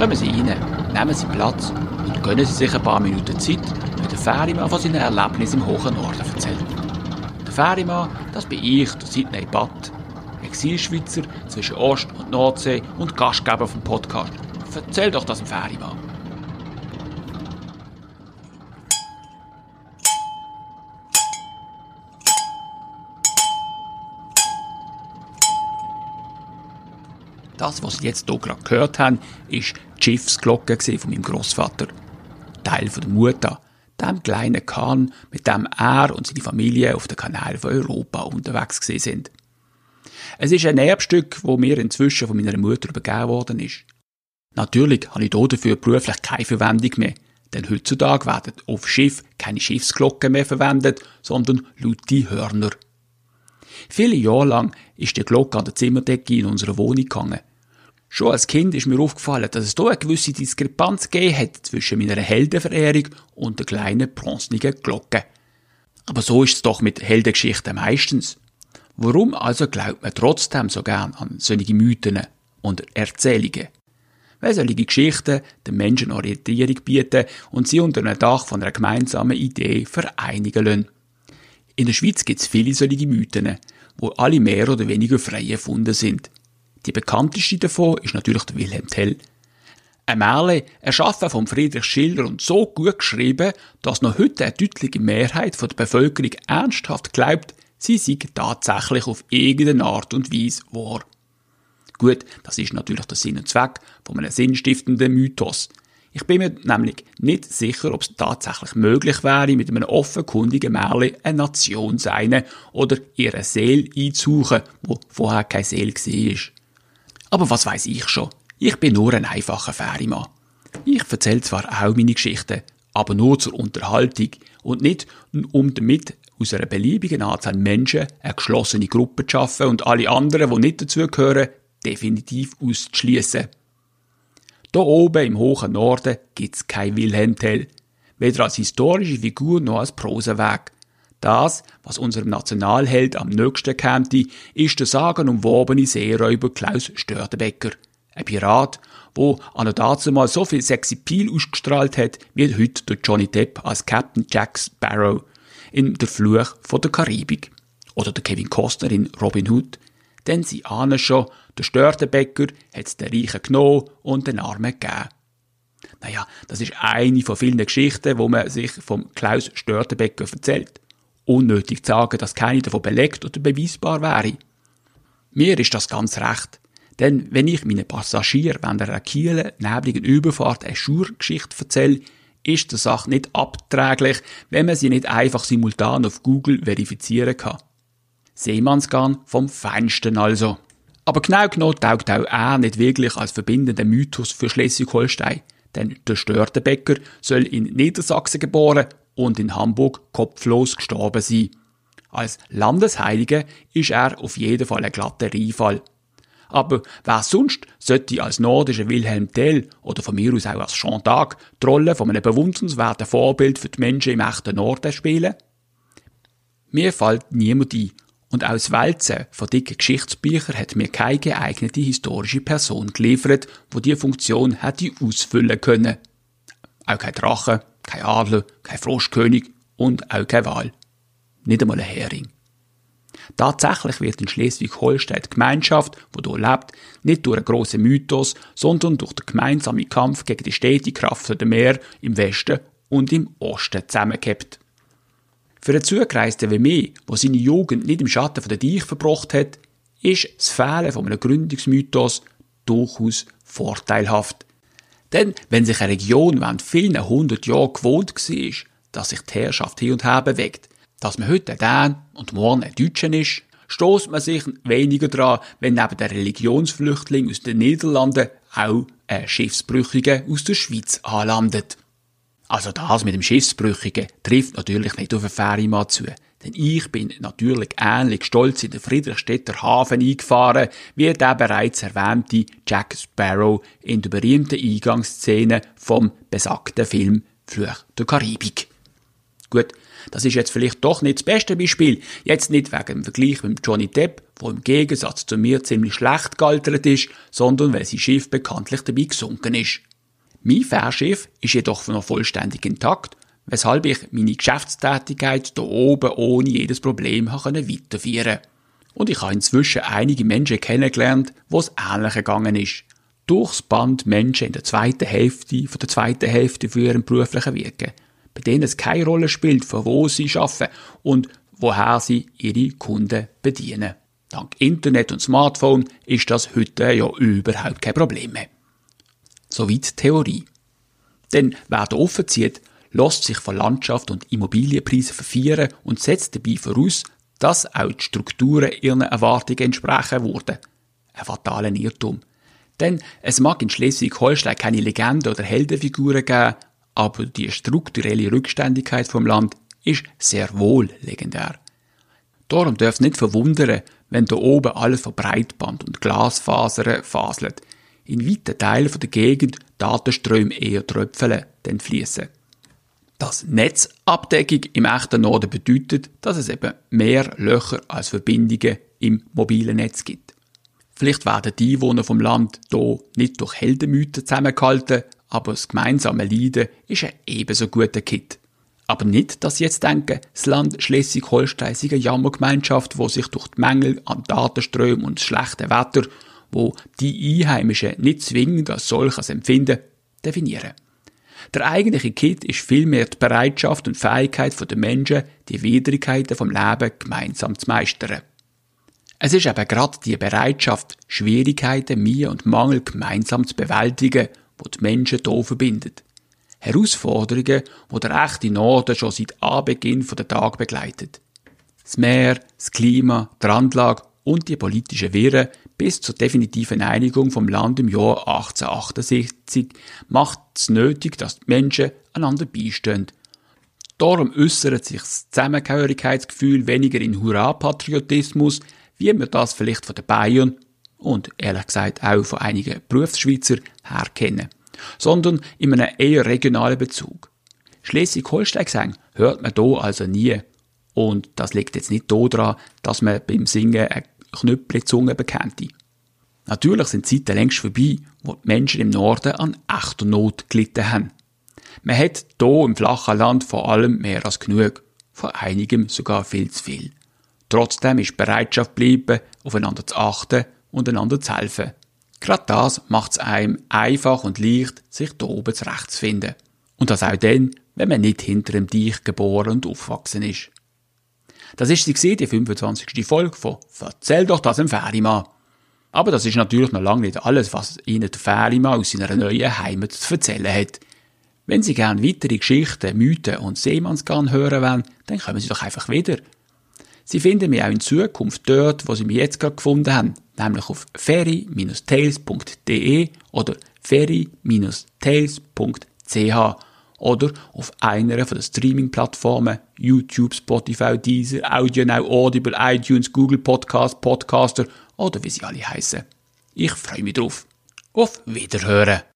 Kommen Sie rein, nehmen Sie Platz und gönnen Sie sich ein paar Minuten Zeit, wenn der Ferimann von seinen Erlebnissen im hohen Norden erzählt. Der Ferimann, das bin ich, der Sidney Batt, Exilschweizer zwischen Ost- und Nordsee und Gastgeber vom Podcast. Erzähl doch das dem Ferimann. Das, was Sie jetzt hier gerade gehört haben, ist die Schiffsglocke von meinem Großvater. Teil von der Mutter, dem kleinen Kahn, mit dem er und seine Familie auf den Kanal von Europa unterwegs sind. Es ist ein Erbstück, wo mir inzwischen von meiner Mutter übergeben worden ist. Natürlich habe ich dafür beruflich keine Verwendung mehr, denn heutzutage werden auf Schiff keine Schiffsglocken mehr verwendet, sondern laute Hörner. Viele Jahre lang ist die Glocke an der Zimmerdecke in unserer Wohnung gegangen. Schon als Kind ist mir aufgefallen, dass es hier eine gewisse Diskrepanz gegeben hat zwischen meiner Heldenverehrung und der kleinen bronzenigen Glocke. Aber so ist es doch mit Heldengeschichten meistens. Warum also glaubt man trotzdem so gern an solche Mythen und Erzählungen? Weil solche Geschichten den Menschen Orientierung bieten und sie unter einem Dach von einer gemeinsamen Idee vereinigen lassen. In der Schweiz gibt es viele solche Mythen, wo alle mehr oder weniger frei erfunden sind. Die bekannteste davon ist natürlich der Wilhelm Tell. Ein Märchen, erschaffen von Friedrich Schiller und so gut geschrieben, dass noch heute eine deutliche Mehrheit der Bevölkerung ernsthaft glaubt, sie sei tatsächlich auf irgendeine Art und Weise wahr. Gut, das ist natürlich der Sinn und Zweck von einem sinnstiftenden Mythos. Ich bin mir nämlich nicht sicher, ob es tatsächlich möglich wäre, mit einem offenkundigen Märchen eine Nation seine oder ihre Seele einzusuchen, wo vorher keine Seele war. Aber was weiß ich schon? Ich bin nur ein einfacher Ferimann. Ich erzähle zwar auch meine Geschichten, aber nur zur Unterhaltung und nicht, um damit aus einer beliebigen Anzahl Menschen eine geschlossene Gruppe zu schaffen und alle anderen, die nicht dazugehören, definitiv auszuschließen. Hier oben im hohen Norden gibt's kein Wilhelm Tell, weder als historische Figur noch als Prosenweg. Das, was unserem Nationalheld am nächsten käme, ist der sagenumwobene Seeräuber Klaus Störtebecker. Ein Pirat, wo an dazu mal so viel Sexipil ausgestrahlt hat, wie heute durch Johnny Depp als Captain Jack Sparrow in Der Fluch von der Karibik. Oder der Kevin Costner in Robin Hood. Denn sie ahnen schon, der Störtebecker hat's den Reichen genommen und den Armen gegeben. Naja, das ist eine von vielen Geschichten, wo man sich vom Klaus Störtebecker erzählt. Unnötig zu sagen, dass keine davon belegt oder beweisbar wäre. Mir ist das ganz recht. Denn wenn ich meinen Passagier während einer kielen, nebligen Überfahrt eine Schurgeschichte erzähle, ist die Sache nicht abträglich, wenn man sie nicht einfach simultan auf Google verifizieren kann. Seemannsgarn vom Feinsten also. Aber genau genommen taugt auch er nicht wirklich als verbindender Mythos für Schleswig-Holstein. Denn der Störtebecker soll in Niedersachsen geboren und in Hamburg kopflos gestorben sein. Als Landesheiliger ist er auf jeden Fall ein glatter Reinfall. Aber wer sonst sollte als nordischer Wilhelm Tell oder von mir aus auch als Jean d'Arc die Rolle von einem bewundernswerten Vorbild für die Menschen im echten Norden spielen? Mir fällt niemand ein. Und aus Wälzen von dicken Geschichtsbüchern hat mir keine geeignete historische Person geliefert, wo die Funktion hätte ausfüllen können. Auch kein Drache, kein Adler, kein Froschkönig und auch kein Wal. Nicht einmal ein Hering. Tatsächlich wird in Schleswig-Holstein die Gemeinschaft, die hier lebt, nicht durch einen grossen Mythos, sondern durch den gemeinsamen Kampf gegen die stete Kraft der Meer im Westen und im Osten zusammengehabt. Für einen Zugereisten wie mich, der seine Jugend nicht im Schatten der Deich verbracht hat, ist das Fehlen von einem Gründungsmythos durchaus vorteilhaft. Denn wenn sich eine Region während vielen hundert Jahren gewohnt war, dass sich die Herrschaft hier und her bewegt, dass man heute ein Dän und morgen ein Deutscher ist, stoßt man sich weniger dran, wenn neben der Religionsflüchtling aus den Niederlanden auch ein Schiffsbrüchiger aus der Schweiz anlandet. Also das mit dem Schiffsbrüchigen trifft natürlich nicht auf einen Ferienmann zu. Denn ich bin natürlich ähnlich stolz in den Friedrichstädter Hafen eingefahren, wie der bereits erwähnte Jack Sparrow in der berühmten Eingangsszene vom besagten Film Fluch der Karibik. Gut, Das ist jetzt vielleicht doch nicht das beste Beispiel. Jetzt nicht wegen dem Vergleich mit Johnny Depp, wo im Gegensatz zu mir ziemlich schlecht gealtert ist, sondern weil sein Schiff bekanntlich dabei gesunken ist. Mein Fährschiff ist jedoch noch vollständig intakt, weshalb ich meine Geschäftstätigkeit hier oben ohne jedes Problem weiterführen konnte. Und ich habe inzwischen einige Menschen kennengelernt, wo es ähnlich gegangen ist. Durchs Band Menschen in der zweiten Hälfte von der zweiten Hälfte für ihren beruflichen Wirken, bei denen es keine Rolle spielt, von wo sie arbeiten und woher sie ihre Kunden bedienen. Dank Internet und Smartphone ist das heute ja überhaupt kein Problem mehr. Soweit Theorie. Denn wer da offen zieht, lässt sich von Landschaft und Immobilienpreisen verfieren und setzt dabei voraus, dass auch die Strukturen ihren Erwartungen entsprechen wurden. Ein fataler Irrtum. Denn es mag in Schleswig-Holstein keine Legende oder Heldenfiguren geben, aber die strukturelle Rückständigkeit vom Land ist sehr wohl legendär. Darum darf es nicht verwundern, wenn da oben alles von Breitband und Glasfasern faselt. In weiten Teilen der Gegend Datenströme eher tröpfeln, denn fließen. Das Netzabdeckung im echten Norden bedeutet, dass es eben mehr Löcher als Verbindungen im mobilen Netz gibt. Vielleicht werden die Einwohner vom Land hier nicht durch Heldenmythen zusammengehalten, aber das gemeinsame Leiden ist ein ebenso guter Kit. Aber nicht, dass Sie jetzt denken, das Land Schleswig-Holstein sei eine Jammergemeinschaft, wo sich durch die Mängel an Datenströmen und das schlechte Wetter, wo die Einheimischen nicht zwingend als solches empfinden, definieren. Der eigentliche Kit ist vielmehr die Bereitschaft und Fähigkeit der Menschen, die Widrigkeiten vom Leben gemeinsam zu meistern. Es ist eben gerade die Bereitschaft, Schwierigkeiten, Mühe und Mangel gemeinsam zu bewältigen, wo die Menschen hier verbindet. Herausforderungen, die der echte Norden schon seit Anbeginn der Tag begleitet. Das Meer, das Klima, die Anlage und die politischen Wirren bis zur definitiven Einigung vom Land im Jahr 1868 macht es nötig, dass die Menschen einander beistehen. Darum äußert sich das Zusammengehörigkeitsgefühl weniger in Hurra-Patriotismus, wie wir das vielleicht von den Bayern und ehrlich gesagt auch von einigen Berufsschweizer her kennen sondern in einem eher regionalen Bezug. Schleswig-Holstein-Gesang hört man hier also nie. Und das liegt jetzt nicht daran, dass man beim Singen eine Knüppelzunge bekannte. Natürlich sind Zeiten längst vorbei, wo die Menschen im Norden an echter Not gelitten haben. Man hat hier im flachen Land vor allem mehr als genug, von einigem sogar viel zu viel. Trotzdem ist Bereitschaft geblieben, aufeinander zu achten und einander zu helfen. Gerade das macht es einem einfach und leicht, sich da oben zurechtzufinden. Und das auch dann, wenn man nicht hinter dem Deich geboren und aufgewachsen ist. Das ist sie die 25. Folge von Erzähl doch das im Ferimann. Aber das ist natürlich noch lange nicht alles, was Ihnen der Ferimann aus seiner neuen Heimat zu erzählen hat. Wenn Sie gerne weitere Geschichten, Mythen und Seemannsgarn hören wollen, dann kommen Sie doch einfach wieder. Sie finden mich auch in Zukunft dort, wo Sie mich jetzt gerade gefunden haben, nämlich auf ferry-tales.de oder ferry-tales.ch oder auf einer von den Streaming-Plattformen YouTube, Spotify, Deezer, AudioNow, Audible, iTunes, Google Podcast, Podcaster oder wie sie alle heißen. Ich freue mich drauf. Auf Wiederhören!